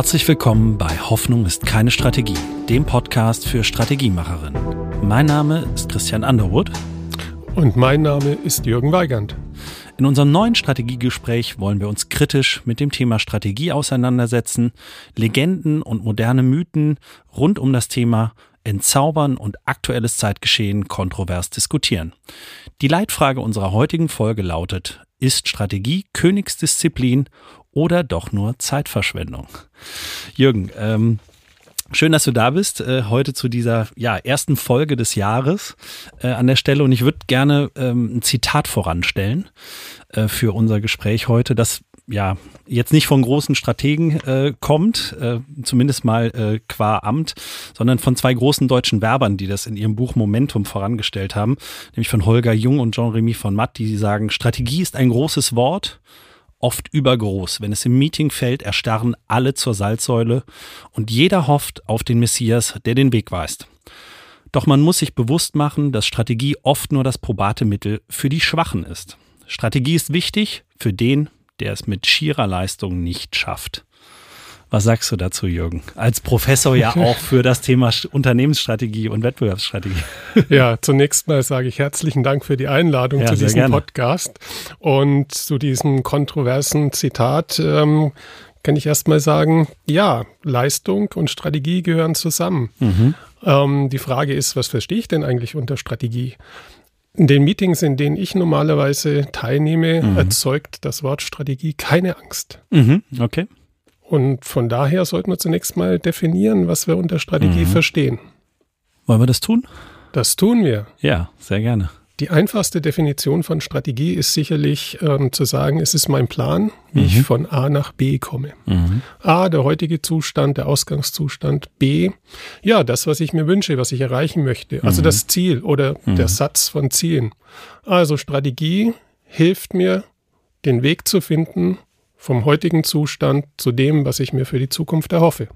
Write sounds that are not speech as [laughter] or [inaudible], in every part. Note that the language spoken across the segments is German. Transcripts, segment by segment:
Herzlich willkommen bei Hoffnung ist keine Strategie, dem Podcast für Strategiemacherinnen. Mein Name ist Christian Underwood. Und mein Name ist Jürgen Weigand. In unserem neuen Strategiegespräch wollen wir uns kritisch mit dem Thema Strategie auseinandersetzen, Legenden und moderne Mythen rund um das Thema entzaubern und aktuelles Zeitgeschehen kontrovers diskutieren. Die Leitfrage unserer heutigen Folge lautet, ist Strategie Königsdisziplin oder doch nur Zeitverschwendung? Jürgen, ähm, Schön, dass du da bist, äh, heute zu dieser ja, ersten Folge des Jahres äh, an der Stelle. Und ich würde gerne ähm, ein Zitat voranstellen äh, für unser Gespräch heute, das ja jetzt nicht von großen Strategen äh, kommt, äh, zumindest mal äh, qua Amt, sondern von zwei großen deutschen Werbern, die das in ihrem Buch Momentum vorangestellt haben, nämlich von Holger Jung und Jean-Remy von Matt, die sagen, Strategie ist ein großes Wort, oft übergroß. Wenn es im Meeting fällt, erstarren alle zur Salzsäule und jeder hofft auf den Messias, der den Weg weist. Doch man muss sich bewusst machen, dass Strategie oft nur das probate Mittel für die Schwachen ist. Strategie ist wichtig für den, der es mit schierer Leistung nicht schafft. Was sagst du dazu, Jürgen? Als Professor ja auch [laughs] für das Thema Unternehmensstrategie und Wettbewerbsstrategie. [laughs] Ja, zunächst mal sage ich herzlichen Dank für die Einladung ja, zu diesem gerne. Podcast und zu diesem kontroversen Zitat. Ähm, kann ich erst mal sagen, ja, Leistung und Strategie gehören zusammen. Mhm. Ähm, die Frage ist, was verstehe ich denn eigentlich unter Strategie? In den Meetings, in denen ich normalerweise teilnehme, mhm. erzeugt das Wort Strategie keine Angst. Mhm. Okay. Und von daher sollten wir zunächst mal definieren, was wir unter Strategie mhm. verstehen. Wollen wir das tun? Das tun wir. Ja, sehr gerne. Die einfachste Definition von Strategie ist sicherlich ähm, zu sagen, es ist mein Plan, wie mhm. ich von A nach B komme. Mhm. A, der heutige Zustand, der Ausgangszustand. B, ja, das, was ich mir wünsche, was ich erreichen möchte. Also mhm. das Ziel oder der mhm. Satz von Zielen. Also Strategie hilft mir, den Weg zu finden, vom heutigen Zustand zu dem, was ich mir für die Zukunft erhoffe.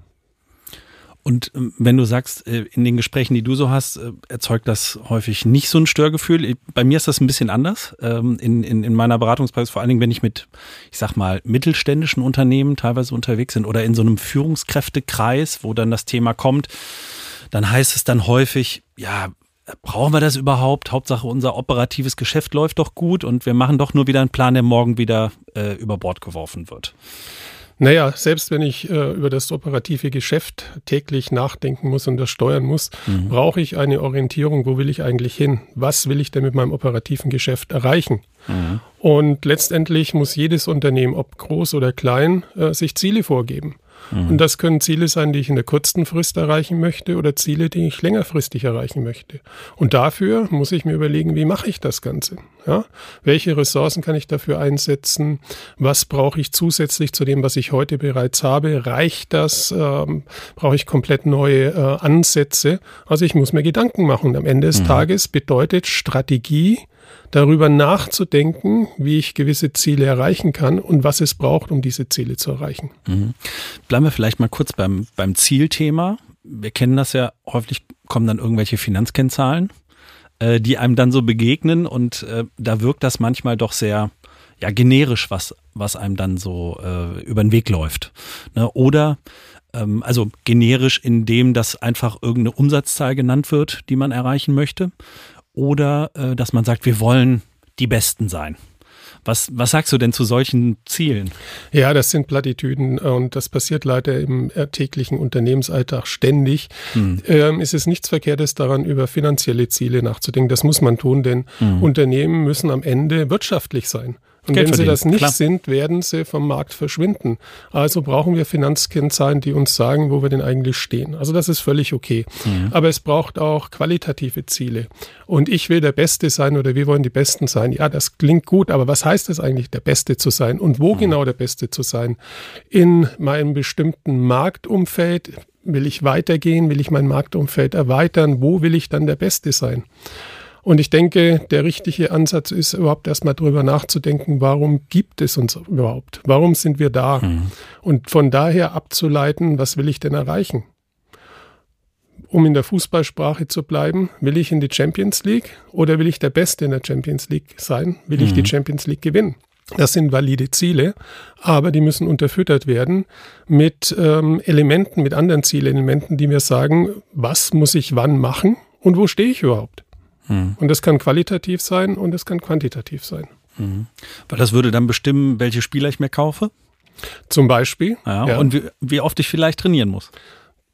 Und ähm, wenn du sagst, äh, in den Gesprächen, die du so hast, äh, erzeugt das häufig nicht so ein Störgefühl. Bei mir ist das ein bisschen anders. Ähm, in, in, in meiner Beratungspraxis, vor allen Dingen, wenn ich mit, ich sag mal, mittelständischen Unternehmen teilweise unterwegs bin oder in so einem Führungskräftekreis, wo dann das Thema kommt, dann heißt es dann häufig, ja, brauchen wir das überhaupt? Hauptsache unser operatives Geschäft läuft doch gut und wir machen doch nur wieder einen Plan, der morgen wieder äh, über Bord geworfen wird. Naja, selbst wenn ich äh, über das operative Geschäft täglich nachdenken muss und das steuern muss, mhm. brauche ich eine Orientierung, wo will ich eigentlich hin? Was will ich denn mit meinem operativen Geschäft erreichen? Mhm. Und letztendlich muss jedes Unternehmen, ob groß oder klein, äh, sich Ziele vorgeben. Mhm. Und das können Ziele sein, die ich in der kurzen Frist erreichen möchte oder Ziele, die ich längerfristig erreichen möchte. Und dafür muss ich mir überlegen, wie mache ich das Ganze? Ja? Welche Ressourcen kann ich dafür einsetzen? Was brauche ich zusätzlich zu dem, was ich heute bereits habe? Reicht das? Ähm, brauche ich komplett neue äh, Ansätze? Also ich muss mir Gedanken machen. Und am Ende des mhm. Tages bedeutet Strategie, darüber nachzudenken, wie ich gewisse Ziele erreichen kann und was es braucht, um diese Ziele zu erreichen. Mhm. Bleiben wir vielleicht mal kurz beim, beim Zielthema. Wir kennen das ja, häufig kommen dann irgendwelche Finanzkennzahlen, äh, die einem dann so begegnen und äh, da wirkt das manchmal doch sehr ja, generisch, was, was einem dann so äh, über den Weg läuft. Ne? Oder ähm, also generisch, indem das einfach irgendeine Umsatzzahl genannt wird, die man erreichen möchte oder äh, dass man sagt, wir wollen die Besten sein. Was, was sagst du denn zu solchen Zielen? Ja, das sind Plattitüden und das passiert leider im täglichen Unternehmensalltag ständig. Hm. Ähm, ist es nichts Verkehrtes daran, über finanzielle Ziele nachzudenken. Das muss man tun, denn hm. Unternehmen müssen am Ende wirtschaftlich sein. Und Geld wenn sie das nicht Klar. sind, werden sie vom Markt verschwinden. Also brauchen wir Finanzkennzahlen, die uns sagen, wo wir denn eigentlich stehen. Also das ist völlig okay. Mhm. Aber es braucht auch qualitative Ziele. Und ich will der Beste sein oder wir wollen die Besten sein. Ja, das klingt gut, aber was heißt es eigentlich, der Beste zu sein? Und wo mhm. genau der Beste zu sein? In meinem bestimmten Marktumfeld will ich weitergehen? Will ich mein Marktumfeld erweitern? Wo will ich dann der Beste sein? Und ich denke, der richtige Ansatz ist überhaupt erstmal drüber nachzudenken, warum gibt es uns überhaupt? Warum sind wir da? Mhm. Und von daher abzuleiten, was will ich denn erreichen? Um in der Fußballsprache zu bleiben, will ich in die Champions League oder will ich der Beste in der Champions League sein? Will mhm. ich die mhm. Champions League gewinnen? Das sind valide Ziele, aber die müssen unterfüttert werden mit ähm, Elementen, mit anderen Zielelementen, die mir sagen, was muss ich wann machen und wo stehe ich überhaupt. Mhm. Und das kann qualitativ sein und das kann quantitativ sein. Mhm. Weil das würde dann bestimmen, welche Spieler ich mir kaufe? Zum Beispiel. Ja, ja. Und wie, wie oft ich vielleicht trainieren muss.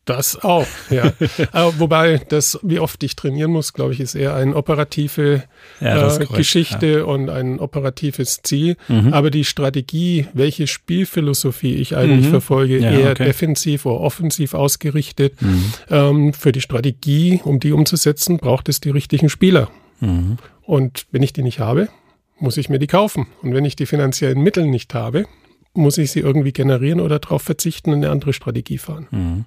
Das auch, ja. [laughs] wobei das, wie oft ich trainieren muss, glaube ich, ist eher eine operative ja, äh, Geschichte ja. und ein operatives Ziel. Mhm. Aber die Strategie, welche Spielphilosophie ich eigentlich mhm. verfolge, ja, eher okay. defensiv oder offensiv ausgerichtet. Mhm. Ähm, für die Strategie, um die umzusetzen, braucht es die richtigen Spieler. Mhm. Und wenn ich die nicht habe, muss ich mir die kaufen. Und wenn ich die finanziellen Mittel nicht habe, muss ich sie irgendwie generieren oder darauf verzichten und eine andere Strategie fahren. Mhm.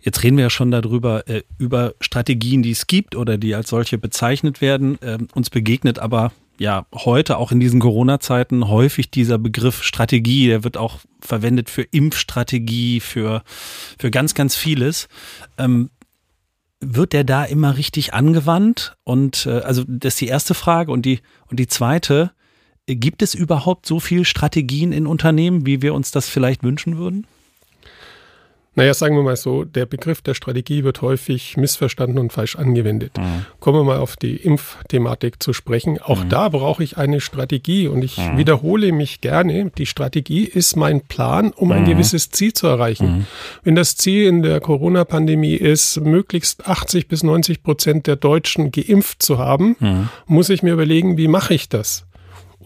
Jetzt reden wir ja schon darüber, äh, über Strategien, die es gibt oder die als solche bezeichnet werden. Äh, uns begegnet aber ja heute auch in diesen Corona-Zeiten häufig dieser Begriff Strategie. Der wird auch verwendet für Impfstrategie, für, für ganz, ganz vieles. Ähm, wird der da immer richtig angewandt? Und äh, also das ist die erste Frage. Und die, und die zweite, Gibt es überhaupt so viel Strategien in Unternehmen, wie wir uns das vielleicht wünschen würden? Naja, sagen wir mal so, der Begriff der Strategie wird häufig missverstanden und falsch angewendet. Mhm. Kommen wir mal auf die Impfthematik zu sprechen. Auch mhm. da brauche ich eine Strategie und ich mhm. wiederhole mich gerne. Die Strategie ist mein Plan, um ein mhm. gewisses Ziel zu erreichen. Mhm. Wenn das Ziel in der Corona-Pandemie ist, möglichst 80 bis 90 Prozent der Deutschen geimpft zu haben, mhm. muss ich mir überlegen, wie mache ich das?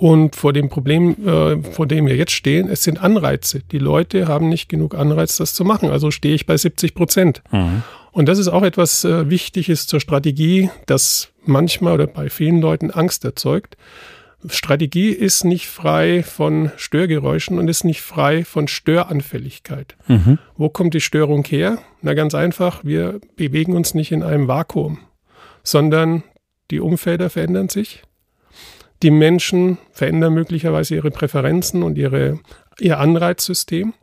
Und vor dem Problem, äh, vor dem wir jetzt stehen, es sind Anreize. Die Leute haben nicht genug Anreiz, das zu machen. Also stehe ich bei 70 Prozent. Mhm. Und das ist auch etwas äh, Wichtiges zur Strategie, das manchmal oder bei vielen Leuten Angst erzeugt. Strategie ist nicht frei von Störgeräuschen und ist nicht frei von Störanfälligkeit. Mhm. Wo kommt die Störung her? Na ganz einfach, wir bewegen uns nicht in einem Vakuum, sondern die Umfelder verändern sich, die Menschen verändern möglicherweise ihre Präferenzen und ihre, ihr Anreizsystem.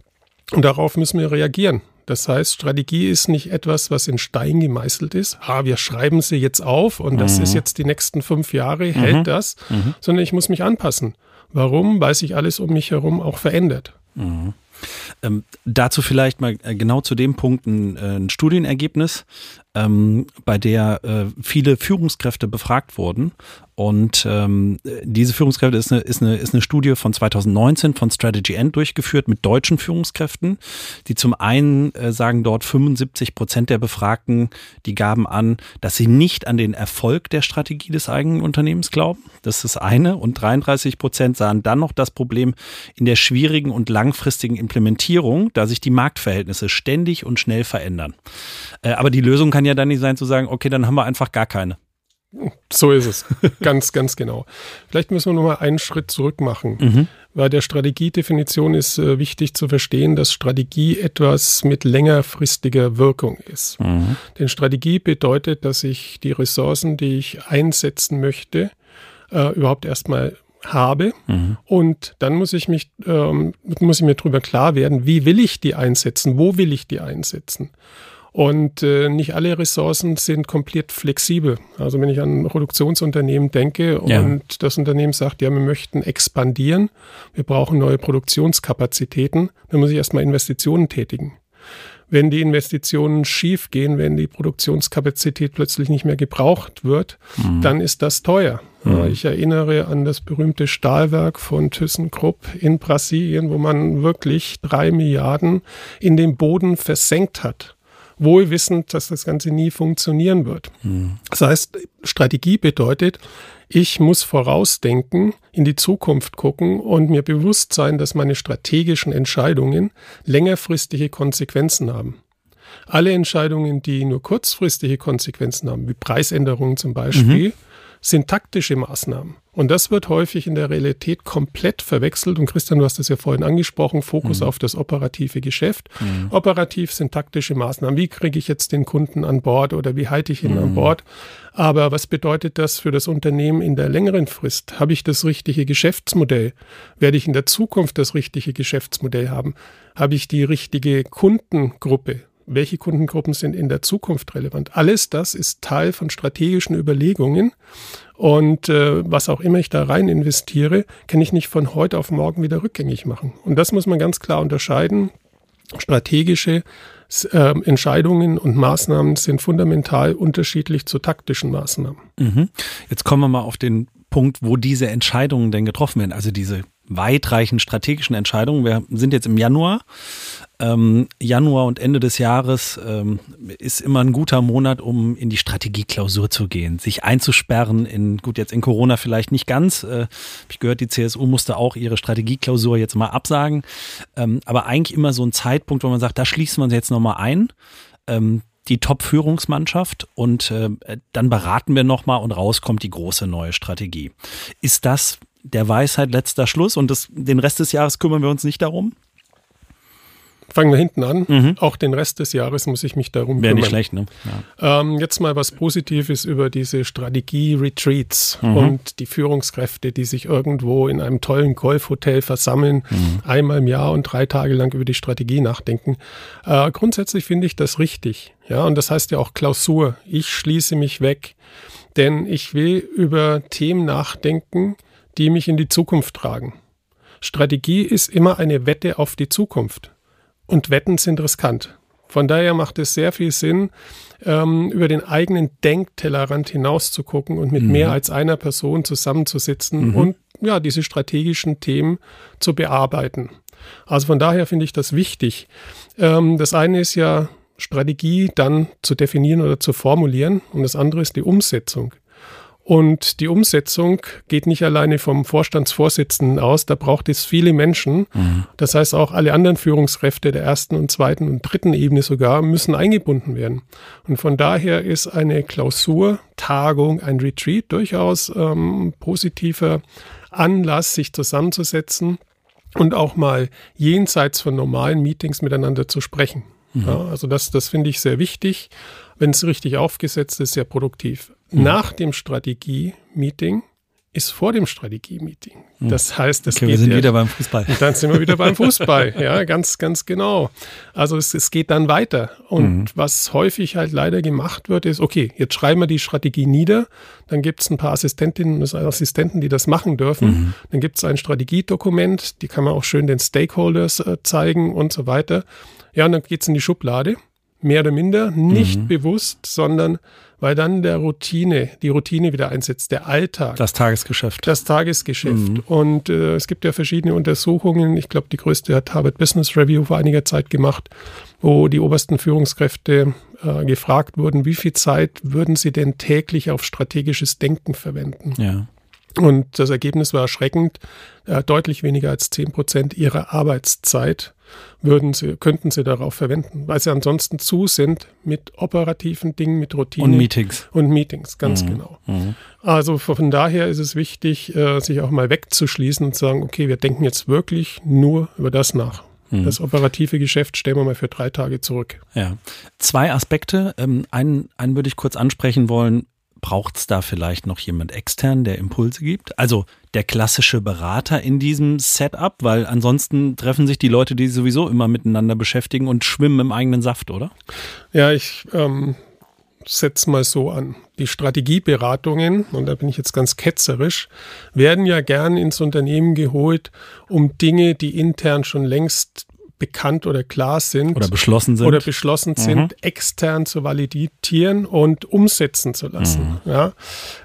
Und darauf müssen wir reagieren. Das heißt, Strategie ist nicht etwas, was in Stein gemeißelt ist. Ah, wir schreiben sie jetzt auf und das mhm. ist jetzt die nächsten fünf Jahre, hält mhm. das, mhm. sondern ich muss mich anpassen. Warum? Weil sich alles um mich herum auch verändert. Mhm. Ähm, dazu vielleicht mal äh, genau zu dem Punkt ein, äh, ein Studienergebnis, ähm, bei der äh, viele Führungskräfte befragt wurden und ähm, diese Führungskräfte ist eine, ist, eine, ist eine Studie von 2019 von Strategy End durchgeführt mit deutschen Führungskräften, die zum einen äh, sagen dort 75 Prozent der Befragten, die gaben an, dass sie nicht an den Erfolg der Strategie des eigenen Unternehmens glauben. Das ist eine. Und 33 Prozent sahen dann noch das Problem in der schwierigen und langfristigen Implementierung, da sich die Marktverhältnisse ständig und schnell verändern. Äh, aber die Lösung kann ja dann nicht sein zu sagen, okay, dann haben wir einfach gar keine. So ist es. [laughs] ganz, ganz genau. Vielleicht müssen wir noch mal einen Schritt zurück machen. Mhm. Bei der Strategiedefinition ist äh, wichtig zu verstehen, dass Strategie etwas mit längerfristiger Wirkung ist. Mhm. Denn Strategie bedeutet, dass ich die Ressourcen, die ich einsetzen möchte, äh, überhaupt erstmal habe mhm. und dann muss ich mich ähm, muss ich mir darüber klar werden, wie will ich die einsetzen, wo will ich die einsetzen und äh, nicht alle Ressourcen sind komplett flexibel. Also wenn ich an ein Produktionsunternehmen denke und ja. das Unternehmen sagt, ja, wir möchten expandieren, wir brauchen neue Produktionskapazitäten, dann muss ich erstmal Investitionen tätigen. Wenn die Investitionen schief gehen, wenn die Produktionskapazität plötzlich nicht mehr gebraucht wird, mhm. dann ist das teuer. Mhm. Ich erinnere an das berühmte Stahlwerk von ThyssenKrupp in Brasilien, wo man wirklich drei Milliarden in den Boden versenkt hat wohl wissend, dass das Ganze nie funktionieren wird. Mhm. Das heißt, Strategie bedeutet, ich muss vorausdenken, in die Zukunft gucken und mir bewusst sein, dass meine strategischen Entscheidungen längerfristige Konsequenzen haben. Alle Entscheidungen, die nur kurzfristige Konsequenzen haben, wie Preisänderungen zum Beispiel, mhm sind taktische Maßnahmen. Und das wird häufig in der Realität komplett verwechselt. Und Christian, du hast es ja vorhin angesprochen, Fokus mhm. auf das operative Geschäft. Mhm. Operativ sind taktische Maßnahmen. Wie kriege ich jetzt den Kunden an Bord oder wie halte ich ihn mhm. an Bord? Aber was bedeutet das für das Unternehmen in der längeren Frist? Habe ich das richtige Geschäftsmodell? Werde ich in der Zukunft das richtige Geschäftsmodell haben? Habe ich die richtige Kundengruppe? Welche Kundengruppen sind in der Zukunft relevant. Alles das ist Teil von strategischen Überlegungen. Und äh, was auch immer ich da rein investiere, kann ich nicht von heute auf morgen wieder rückgängig machen. Und das muss man ganz klar unterscheiden. Strategische äh, Entscheidungen und Maßnahmen sind fundamental unterschiedlich zu taktischen Maßnahmen. Mhm. Jetzt kommen wir mal auf den Punkt, wo diese Entscheidungen denn getroffen werden, also diese weitreichend strategischen Entscheidungen. Wir sind jetzt im Januar. Ähm, Januar und Ende des Jahres ähm, ist immer ein guter Monat, um in die Strategieklausur zu gehen, sich einzusperren in, gut, jetzt in Corona vielleicht nicht ganz. Äh, ich gehört, die CSU musste auch ihre Strategieklausur jetzt mal absagen. Ähm, aber eigentlich immer so ein Zeitpunkt, wo man sagt, da schließt man sich jetzt nochmal ein. Ähm, die Top-Führungsmannschaft und äh, dann beraten wir nochmal und raus kommt die große neue Strategie. Ist das der Weisheit letzter Schluss und das, den Rest des Jahres kümmern wir uns nicht darum? Fangen wir hinten an. Mhm. Auch den Rest des Jahres muss ich mich darum Wäre kümmern. nicht schlecht, ne? Ja. Ähm, jetzt mal was Positives über diese Strategie-Retreats mhm. und die Führungskräfte, die sich irgendwo in einem tollen Golfhotel versammeln, mhm. einmal im Jahr und drei Tage lang über die Strategie nachdenken. Äh, grundsätzlich finde ich das richtig. Ja, und das heißt ja auch Klausur. Ich schließe mich weg, denn ich will über Themen nachdenken, die mich in die Zukunft tragen. Strategie ist immer eine Wette auf die Zukunft. Und Wetten sind riskant. Von daher macht es sehr viel Sinn, ähm, über den eigenen Denktellerrand hinaus zu gucken und mit mhm. mehr als einer Person zusammenzusitzen mhm. und ja, diese strategischen Themen zu bearbeiten. Also von daher finde ich das wichtig. Ähm, das eine ist ja Strategie dann zu definieren oder zu formulieren und das andere ist die Umsetzung. Und die Umsetzung geht nicht alleine vom Vorstandsvorsitzenden aus, da braucht es viele Menschen. Mhm. Das heißt, auch alle anderen Führungskräfte der ersten und zweiten und dritten Ebene sogar müssen eingebunden werden. Und von daher ist eine Klausur, Tagung, ein Retreat durchaus ähm, positiver Anlass, sich zusammenzusetzen und auch mal jenseits von normalen Meetings miteinander zu sprechen. Mhm. Ja, also das, das finde ich sehr wichtig. Wenn es richtig aufgesetzt ist, sehr produktiv. Mhm. Nach dem Strategie-Meeting ist vor dem Strategie-Meeting. Mhm. Das heißt, es okay, geht wir sind ja, wieder beim Fußball. Dann sind wir wieder beim Fußball. [laughs] Ja, ganz, ganz genau. Also es, es geht dann weiter. Und mhm. was häufig halt leider gemacht wird, ist, okay, jetzt schreiben wir die Strategie nieder. Dann gibt es ein paar Assistentinnen und Assistenten, die das machen dürfen. Mhm. Dann gibt es ein Strategiedokument, die kann man auch schön den Stakeholders äh, zeigen und so weiter. Ja, und dann geht es in die Schublade mehr oder minder, nicht mhm. bewusst, sondern weil dann der Routine, die Routine wieder einsetzt, der Alltag. Das Tagesgeschäft. Das Tagesgeschäft. Mhm. Und äh, es gibt ja verschiedene Untersuchungen. Ich glaube, die größte hat Harvard Business Review vor einiger Zeit gemacht, wo die obersten Führungskräfte äh, gefragt wurden, wie viel Zeit würden sie denn täglich auf strategisches Denken verwenden? Ja. Und das Ergebnis war erschreckend. Äh, deutlich weniger als zehn Prozent ihrer Arbeitszeit würden sie, könnten sie darauf verwenden, weil sie ansonsten zu sind mit operativen Dingen, mit Routinen. Und Meetings. Und Meetings, ganz mhm. genau. Mhm. Also von daher ist es wichtig, äh, sich auch mal wegzuschließen und zu sagen, okay, wir denken jetzt wirklich nur über das nach. Mhm. Das operative Geschäft stellen wir mal für drei Tage zurück. Ja. Zwei Aspekte. Ähm, einen, einen würde ich kurz ansprechen wollen braucht es da vielleicht noch jemand extern, der Impulse gibt? Also der klassische Berater in diesem Setup, weil ansonsten treffen sich die Leute, die sowieso immer miteinander beschäftigen und schwimmen im eigenen Saft, oder? Ja, ich ähm, setze mal so an. Die Strategieberatungen, und da bin ich jetzt ganz ketzerisch, werden ja gern ins Unternehmen geholt, um Dinge, die intern schon längst bekannt oder klar sind oder beschlossen sind, oder beschlossen mhm. sind extern zu validieren und umsetzen zu lassen. Mhm. Ja?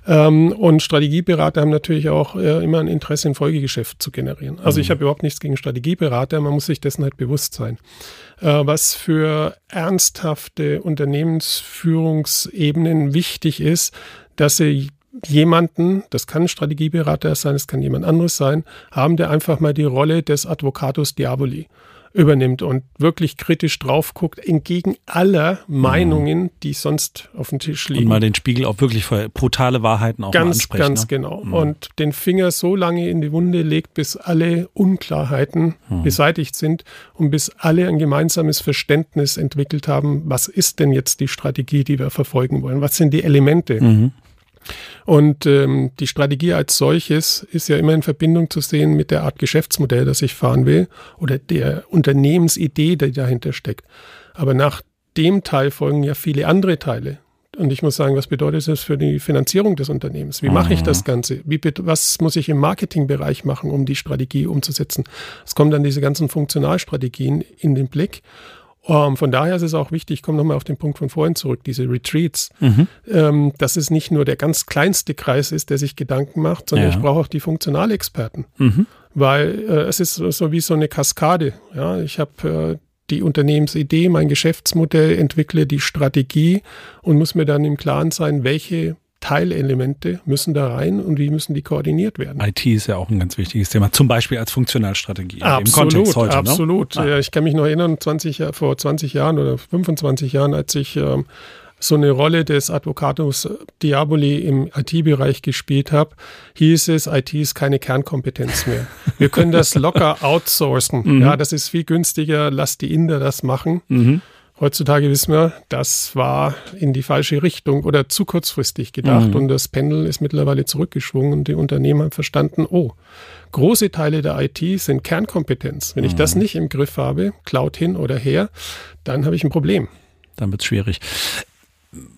Ähm, und Strategieberater haben natürlich auch äh, immer ein Interesse, ein Folgegeschäft zu generieren. Also mhm. ich habe überhaupt nichts gegen Strategieberater, man muss sich dessen halt bewusst sein. Äh, was für ernsthafte Unternehmensführungsebenen wichtig ist, dass sie jemanden, das kann ein Strategieberater sein, es kann jemand anderes sein, haben, der einfach mal die Rolle des Advocatus Diaboli übernimmt und wirklich kritisch drauf guckt, entgegen aller Meinungen, die sonst auf dem Tisch liegen. Und mal den Spiegel auch wirklich für brutale Wahrheiten auch ganz, ansprechen. Ganz ne? genau. Mhm. Und den Finger so lange in die Wunde legt, bis alle Unklarheiten mhm. beseitigt sind und bis alle ein gemeinsames Verständnis entwickelt haben, was ist denn jetzt die Strategie, die wir verfolgen wollen? Was sind die Elemente? Mhm. Und ähm, die Strategie als solches ist ja immer in Verbindung zu sehen mit der Art Geschäftsmodell, das ich fahren will oder der Unternehmensidee, die dahinter steckt. Aber nach dem Teil folgen ja viele andere Teile. Und ich muss sagen, was bedeutet das für die Finanzierung des Unternehmens? Wie mache ich das mhm. Ganze? Wie, was muss ich im Marketingbereich machen, um die Strategie umzusetzen? Es kommen dann diese ganzen Funktionalstrategien in den Blick. Um, ähm, von daher ist es auch wichtig, ich komme nochmal auf den Punkt von vorhin zurück, diese Retreats, mhm. ähm, dass es nicht nur der ganz kleinste Kreis ist, der sich Gedanken macht, sondern ja. ich brauche auch die Funktionalexperten. Mhm. Weil äh, es ist so wie so eine Kaskade. Ja? Ich habe äh, die Unternehmensidee, mein Geschäftsmodell, entwickle die Strategie und muss mir dann im Klaren sein, welche Teilelemente müssen da rein und wie müssen die koordiniert werden. IT ist ja auch ein ganz wichtiges Thema, zum Beispiel als Funktionalstrategie. Absolut, im Kontext heute, ne? absolut. Ne? Ah. Ich kann mich noch erinnern, 20, vor 20 Jahren oder 25 Jahren, als ich ähm, so eine Rolle des Advocatus Diaboli im IT-Bereich gespielt habe, hieß es, IT ist keine Kernkompetenz mehr. Wir können das locker outsourcen. [laughs] Mhm. Ja, das ist viel günstiger, lass die Inder das machen. Mhm. Heutzutage wissen wir, das war in die falsche Richtung oder zu kurzfristig gedacht mhm. und das Pendel ist mittlerweile zurückgeschwungen und die Unternehmen haben verstanden, oh, große Teile der IT sind Kernkompetenz. Wenn ich das mhm. nicht im Griff habe, Cloud hin oder her, dann habe ich ein Problem. Dann wird es schwierig.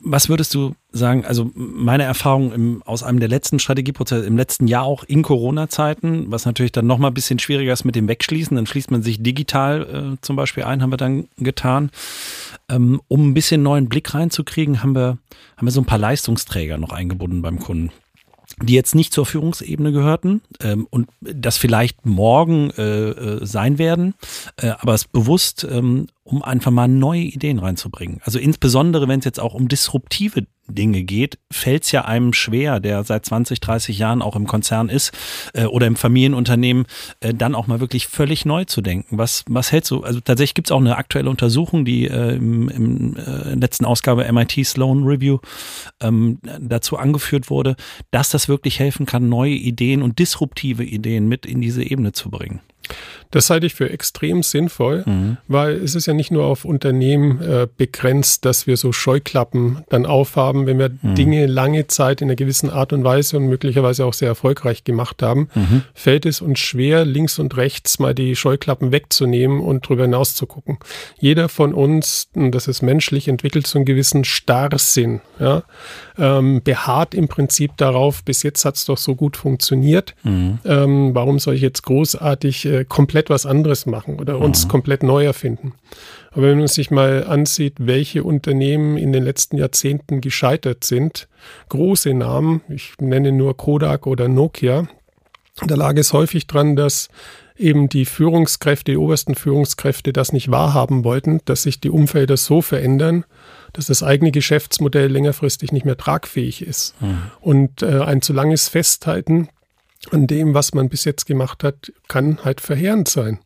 Was würdest du sagen, also meine Erfahrung im, aus einem der letzten Strategieprozesse, im letzten Jahr auch in Corona-Zeiten, was natürlich dann nochmal ein bisschen schwieriger ist mit dem Wegschließen, dann schließt man sich digital äh, zum Beispiel ein, haben wir dann getan. Ähm, um ein bisschen neuen Blick reinzukriegen, haben wir, haben wir so ein paar Leistungsträger noch eingebunden beim Kunden die jetzt nicht zur Führungsebene gehörten ähm, und das vielleicht morgen äh, äh, sein werden, äh, aber es bewusst ähm, um einfach mal neue Ideen reinzubringen. Also insbesondere, wenn es jetzt auch um disruptive Dinge geht, fällt es ja einem schwer, der seit 20, 30 Jahren auch im Konzern ist äh, oder im Familienunternehmen, äh, dann auch mal wirklich völlig neu zu denken. Was, was hältst du? Also tatsächlich gibt es auch eine aktuelle Untersuchung, die äh, im, im äh, letzten Ausgabe MIT Sloan Review ähm, dazu angeführt wurde, dass das wirklich helfen kann, neue Ideen und disruptive Ideen mit in diese Ebene zu bringen. Das halte ich für extrem sinnvoll, mhm. weil es ist ja nicht nur auf Unternehmen äh, begrenzt, dass wir so Scheuklappen dann aufhaben, wenn wir mhm. Dinge lange Zeit in einer gewissen Art und Weise und möglicherweise auch sehr erfolgreich gemacht haben, mhm. fällt es uns schwer, links und rechts mal die Scheuklappen wegzunehmen und drüber hinaus zu gucken. Jeder von uns, und das ist menschlich, entwickelt so einen gewissen Starrsinn, ja, ähm, beharrt im Prinzip darauf, bis jetzt hat es doch so gut funktioniert. Mhm. Ähm, warum soll ich jetzt großartig äh, komplett was anderes machen oder uns mhm. komplett neu erfinden? Aber wenn man sich mal ansieht, welche Unternehmen in den letzten Jahrzehnten gescheitert sind, große Namen, ich nenne nur Kodak oder Nokia, da lag es häufig dran, dass eben die Führungskräfte, die obersten Führungskräfte das nicht wahrhaben wollten, dass sich die Umfelder so verändern, dass das eigene Geschäftsmodell längerfristig nicht mehr tragfähig ist. Mhm. Und äh, ein zu langes Festhalten an dem, was man bis jetzt gemacht hat, kann halt verheerend sein.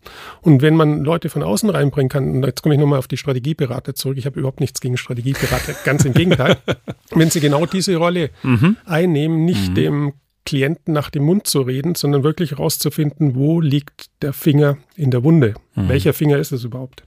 Und wenn man Leute von außen reinbringen kann, und jetzt komme ich nochmal auf die Strategieberater zurück, ich habe überhaupt nichts gegen Strategieberater, ganz im Gegenteil, [laughs] wenn sie genau diese Rolle mhm. einnehmen, nicht mhm. dem Klienten nach dem Mund zu reden, sondern wirklich herauszufinden, wo liegt der Finger in der Wunde. Mhm. Welcher Finger ist es überhaupt?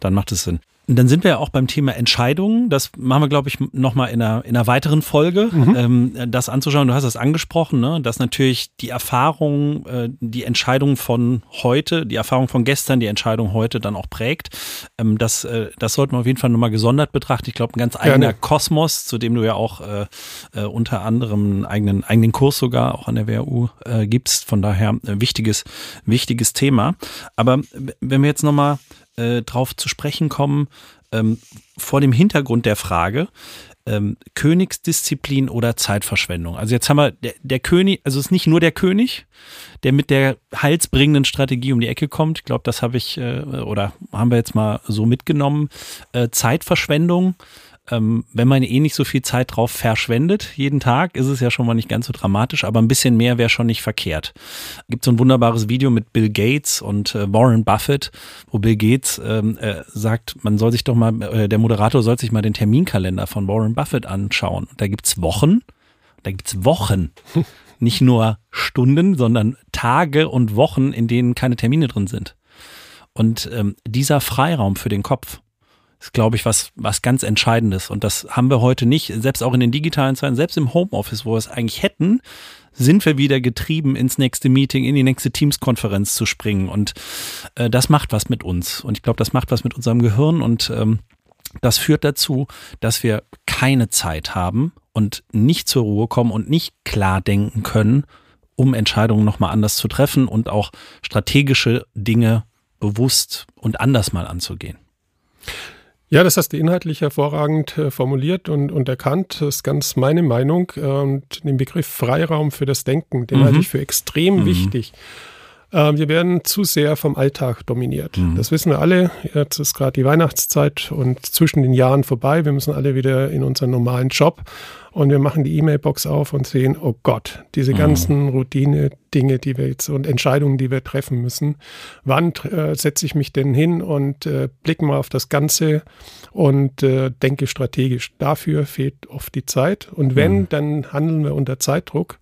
Dann macht es Sinn. Dann sind wir ja auch beim Thema Entscheidungen. Das machen wir, glaube ich, nochmal in einer, in einer weiteren Folge, mhm. ähm, das anzuschauen. Du hast das angesprochen, ne? dass natürlich die Erfahrung, äh, die Entscheidung von heute, die Erfahrung von gestern, die Entscheidung heute dann auch prägt. Ähm, das, äh, das sollten wir auf jeden Fall nochmal gesondert betrachten. Ich glaube, ein ganz eigener Gerne. Kosmos, zu dem du ja auch äh, äh, unter anderem einen eigenen, eigenen Kurs sogar auch an der WHU äh, gibst. Von daher äh, wichtiges, wichtiges Thema. Aber wenn wir jetzt nochmal äh, drauf zu sprechen kommen, ähm, vor dem Hintergrund der Frage, ähm, Königsdisziplin oder Zeitverschwendung. Also jetzt haben wir der, der, König, also es ist nicht nur der König, der mit der heilsbringenden Strategie um die Ecke kommt. Ich glaube, das habe ich äh, oder haben wir jetzt mal so mitgenommen. Äh, Zeitverschwendung ähm, wenn man eh nicht so viel Zeit drauf verschwendet, jeden Tag, ist es ja schon mal nicht ganz so dramatisch, aber ein bisschen mehr wäre schon nicht verkehrt. Gibt so ein wunderbares Video mit Bill Gates und äh, Warren Buffett, wo Bill Gates ähm, äh, sagt, man soll sich doch mal, äh, der Moderator soll sich mal den Terminkalender von Warren Buffett anschauen. Da gibt's Wochen, da gibt's Wochen. [laughs] Nicht nur Stunden, sondern Tage und Wochen, in denen keine Termine drin sind. Und ähm, dieser Freiraum für den Kopf, ist, glaube ich, was, was ganz Entscheidendes. Und das haben wir heute nicht, selbst auch in den digitalen Zeiten, selbst im Homeoffice, wo wir es eigentlich hätten, sind wir wieder getrieben, ins nächste Meeting, in die nächste Teams-Konferenz zu springen. Und äh, das macht was mit uns. Und ich glaube, das macht was mit unserem Gehirn und ähm, Das führt dazu, dass wir keine Zeit haben und nicht zur Ruhe kommen und nicht klar denken können, um Entscheidungen nochmal anders zu treffen und auch strategische Dinge bewusst und anders mal anzugehen. Ja, das hast du inhaltlich hervorragend äh, formuliert und, und erkannt. Das ist ganz meine Meinung. Und den Begriff Freiraum für das Denken, den mhm. halte ich für extrem mhm. wichtig. Äh, wir werden zu sehr vom Alltag dominiert. Mhm. Das wissen wir alle. Jetzt ist gerade die Weihnachtszeit und zwischen den Jahren vorbei. Wir müssen alle wieder in unseren normalen Job und wir machen die E-Mail-Box auf und sehen, oh Gott, diese mhm. ganzen Routine-Dinge, die wir jetzt und Entscheidungen, die wir treffen müssen. Wann äh, setze ich mich denn hin und äh, blicke mal auf das Ganze und äh, denke strategisch? Dafür fehlt oft die Zeit. Und wenn, mhm. dann handeln wir unter Zeitdruck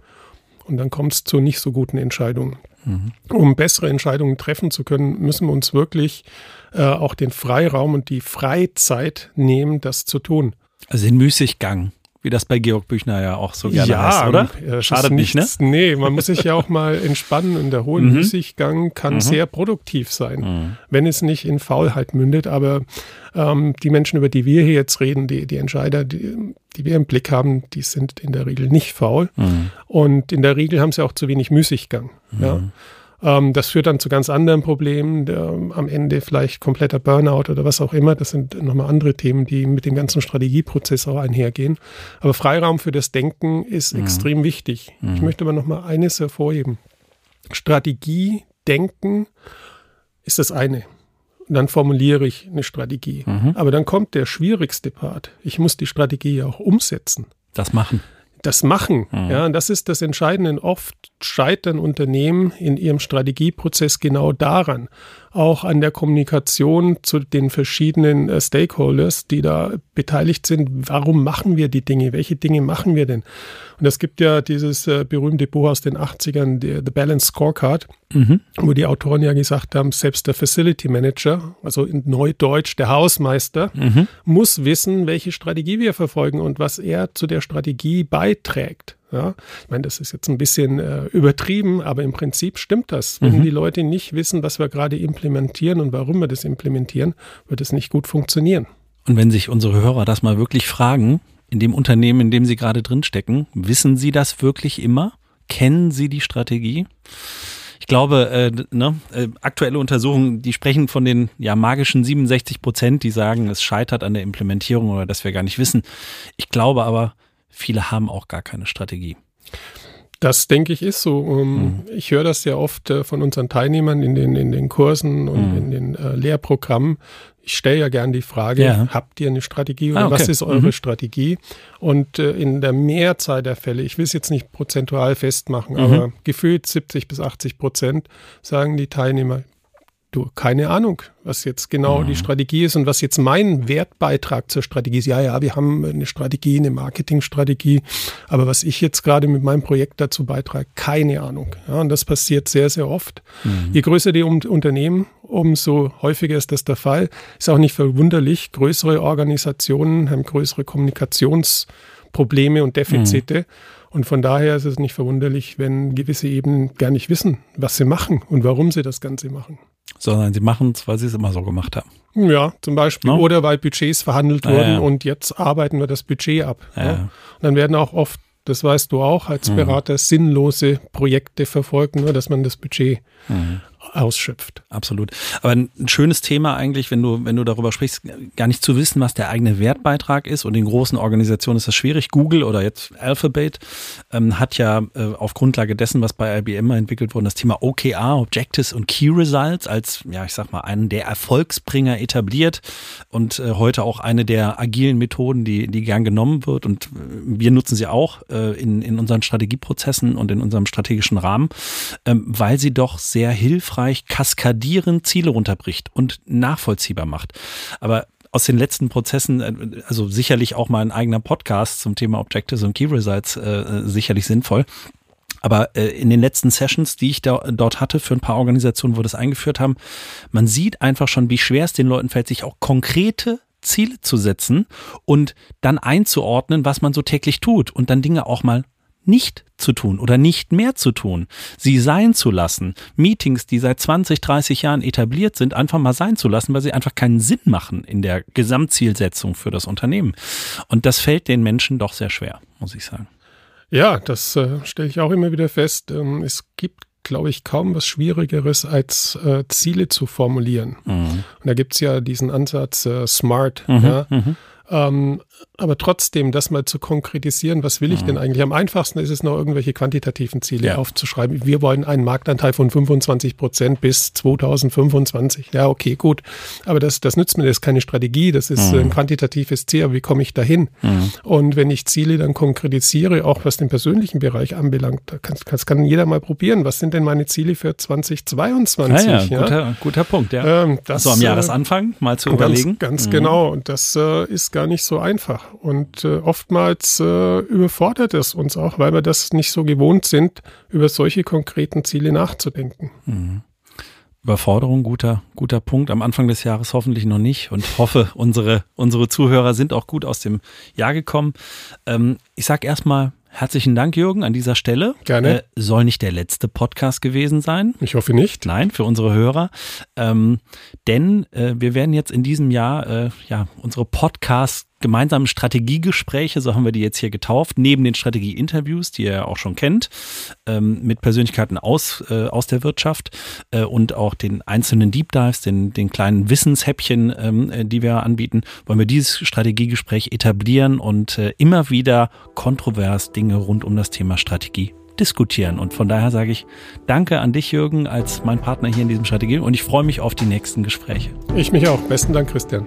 und dann kommt es zu nicht so guten Entscheidungen. Mhm. Um bessere Entscheidungen treffen zu können, müssen wir uns wirklich äh, auch den Freiraum und die Freizeit nehmen, das zu tun. Also den Müßiggang wie das bei Georg Büchner ja auch so gerne ja, heißt, oder? Ja, Schadet nicht, ne? Nee, man muss sich ja auch mal entspannen und der hohe mhm. Müßiggang kann mhm. sehr produktiv sein, mhm. wenn es nicht in Faulheit mündet. Aber ähm, die Menschen, über die wir hier jetzt reden, die, die Entscheider, die, die wir im Blick haben, die sind in der Regel nicht faul. Mhm. Und in der Regel haben sie auch zu wenig Müßiggang. Ja? Ähm, das führt dann zu ganz anderen Problemen, der, am Ende vielleicht kompletter Burnout oder was auch immer. Das sind nochmal andere Themen, die mit dem ganzen Strategieprozess auch einhergehen. Aber Freiraum für das Denken ist mhm. extrem wichtig. Mhm. Ich möchte aber nochmal eines hervorheben. Strategie, Denken ist das eine. Und dann formuliere ich eine Strategie. Mhm. Aber dann kommt der schwierigste Part. Ich muss die Strategie auch umsetzen. Das machen das machen. Mhm. Ja, und das ist das Entscheidende. Oft scheitern Unternehmen in ihrem Strategieprozess genau daran auch an der Kommunikation zu den verschiedenen äh, Stakeholders, die da beteiligt sind. Warum machen wir die Dinge? Welche Dinge machen wir denn? Und es gibt ja dieses äh, berühmte Buch aus den 80ern, die, The Balance Scorecard, mhm. wo die Autoren ja gesagt haben, selbst der Facility Manager, also in Neudeutsch der Hausmeister, mhm. muss wissen, welche Strategie wir verfolgen und was er zu der Strategie beiträgt. Ja, ich meine, das ist jetzt ein bisschen äh, übertrieben, aber im Prinzip stimmt das. Wenn mhm. die Leute nicht wissen, was wir gerade implementieren und warum wir das implementieren, wird es nicht gut funktionieren. Und wenn sich unsere Hörer das mal wirklich fragen, in dem Unternehmen, in dem sie gerade drinstecken, wissen sie das wirklich immer? Kennen sie die Strategie? Ich glaube, äh, ne, äh, aktuelle Untersuchungen, die sprechen von den ja magischen 67 Prozent, die sagen, es scheitert an der Implementierung oder dass wir gar nicht wissen. Ich glaube aber, viele haben auch gar keine Strategie. Das denke ich ist so. Mhm. Ich höre das sehr oft äh, von unseren Teilnehmern in den, in den Kursen und mhm. in den äh, Lehrprogrammen. Ich stelle ja gern die Frage, ja. habt ihr eine Strategie oder ah, okay. was ist eure mhm. Strategie? Und äh, in der Mehrzahl der Fälle, ich will es jetzt nicht prozentual festmachen, mhm. aber gefühlt 70 bis 80 Prozent sagen die Teilnehmer, du, keine Ahnung, was jetzt genau mhm. die Strategie ist und was jetzt mein Wertbeitrag zur Strategie ist. Ja, ja, wir haben eine Strategie, eine Marketingstrategie, aber was ich jetzt gerade mit meinem Projekt dazu beitrage, keine Ahnung. Ja, und das passiert sehr, sehr oft. Mhm. Je größer die Unternehmen, umso häufiger ist das der Fall. Ist auch nicht verwunderlich. Größere Organisationen haben größere Kommunikationsprobleme und Defizite. Mhm. Und von daher ist es nicht verwunderlich, wenn gewisse Ebenen gar nicht wissen, was sie machen und warum sie das Ganze machen sondern sie machen es, weil sie es immer so gemacht haben. Ja, zum Beispiel. No? Oder weil Budgets verhandelt wurden ja, ja. und jetzt arbeiten wir das Budget ab. Ja. Und dann werden auch oft, das weißt du auch als mhm. Berater, mhm. sinnlose Projekte verfolgt, nur dass man das Budget mhm ausschöpft. Absolut. Aber ein schönes Thema eigentlich, wenn du, wenn du darüber sprichst, gar nicht zu wissen, was der eigene Wertbeitrag ist. Und in großen Organisationen ist das schwierig. Google oder jetzt Alphabet ähm, hat ja äh, auf Grundlage dessen, was bei IBM entwickelt wurde, das Thema OKR, Objectives und Key Results als, ja, ich sag mal, einen der Erfolgsbringer etabliert und äh, heute auch eine der agilen Methoden, die, die gern genommen wird. Und äh, wir nutzen sie auch äh, in, in unseren Strategieprozessen und in unserem strategischen Rahmen, ähm, weil sie doch sehr hilfreich erfolgreich kaskadierend Ziele runterbricht und nachvollziehbar macht. Aber aus den letzten Prozessen, äh, also sicherlich auch mal ein eigener Podcast zum Thema Objectives und Key Results äh, sicherlich sinnvoll. Aber äh, in den letzten Sessions, die ich da, dort hatte für ein paar Organisationen, wo das eingeführt haben, man sieht einfach schon, wie schwer es den Leuten fällt, sich auch konkrete Ziele zu setzen und dann einzuordnen, was man so täglich tut und dann Dinge auch mal nicht zu tun oder nicht mehr zu tun, sie sein zu lassen, Meetings, die seit 20, 30 Jahren etabliert sind, einfach mal sein zu lassen, weil sie einfach keinen Sinn machen in der Gesamtzielsetzung für das Unternehmen. Und das fällt den Menschen doch sehr schwer, muss ich sagen. Ja, das äh, stelle ich auch immer wieder fest. Ähm, es gibt glaube ich, kaum was Schwierigeres, als äh, Ziele zu formulieren. Mhm. Und da gibt es ja diesen Ansatz äh, SMART. Mhm, ja. Mhm. Ähm, aber trotzdem, das mal zu konkretisieren, was will ich mhm. denn eigentlich? Am einfachsten ist es noch, irgendwelche quantitativen Ziele ja. aufzuschreiben. Wir wollen einen Marktanteil von 25 Prozent bis 2025. Ja, okay, gut. Aber das, das nützt mir, das ist keine Strategie, das ist mhm. ein quantitatives Ziel. Aber wie komme ich dahin? Mhm. Und wenn ich Ziele dann konkretisiere, auch was den persönlichen Bereich anbelangt, da kann, das kann jeder mal probieren. Was sind denn meine Ziele für 2022? Ja, ja, ja? Guter, guter Punkt, ja. Ähm, das, also am Jahresanfang mal zu ganz, überlegen. Ganz mhm. genau. Und das äh, ist gar nicht so einfach. Und äh, oftmals äh, überfordert es uns auch, weil wir das nicht so gewohnt sind, über solche konkreten Ziele nachzudenken. Mhm. Überforderung, guter, guter Punkt. Am Anfang des Jahres hoffentlich noch nicht und hoffe, [laughs] unsere, unsere Zuhörer sind auch gut aus dem Jahr gekommen. Ähm, ich sage erstmal Herzlichen Dank, Jürgen, an dieser Stelle. Gerne. Äh, soll nicht der letzte Podcast gewesen sein. Ich hoffe nicht. Nein, für unsere Hörer. Ähm, denn äh, wir werden jetzt in diesem Jahr äh, ja unsere Podcast gemeinsamen Strategiegespräche, so haben wir die jetzt hier getauft, neben den Strategieinterviews, die ihr auch schon kennt, ähm, mit Persönlichkeiten aus, äh, aus der Wirtschaft äh, und auch den einzelnen Deep Dives, den, den kleinen Wissenshäppchen, ähm, äh, die wir anbieten, wollen wir dieses Strategiegespräch etablieren und äh, immer wieder kontrovers Dinge rund um das Thema Strategie diskutieren. Und von daher sage ich Danke an dich, Jürgen, als mein Partner hier in diesem Strategie und ich freue mich auf die nächsten Gespräche. Ich mich auch. Besten Dank, Christian.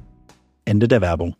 Ende der Werbung.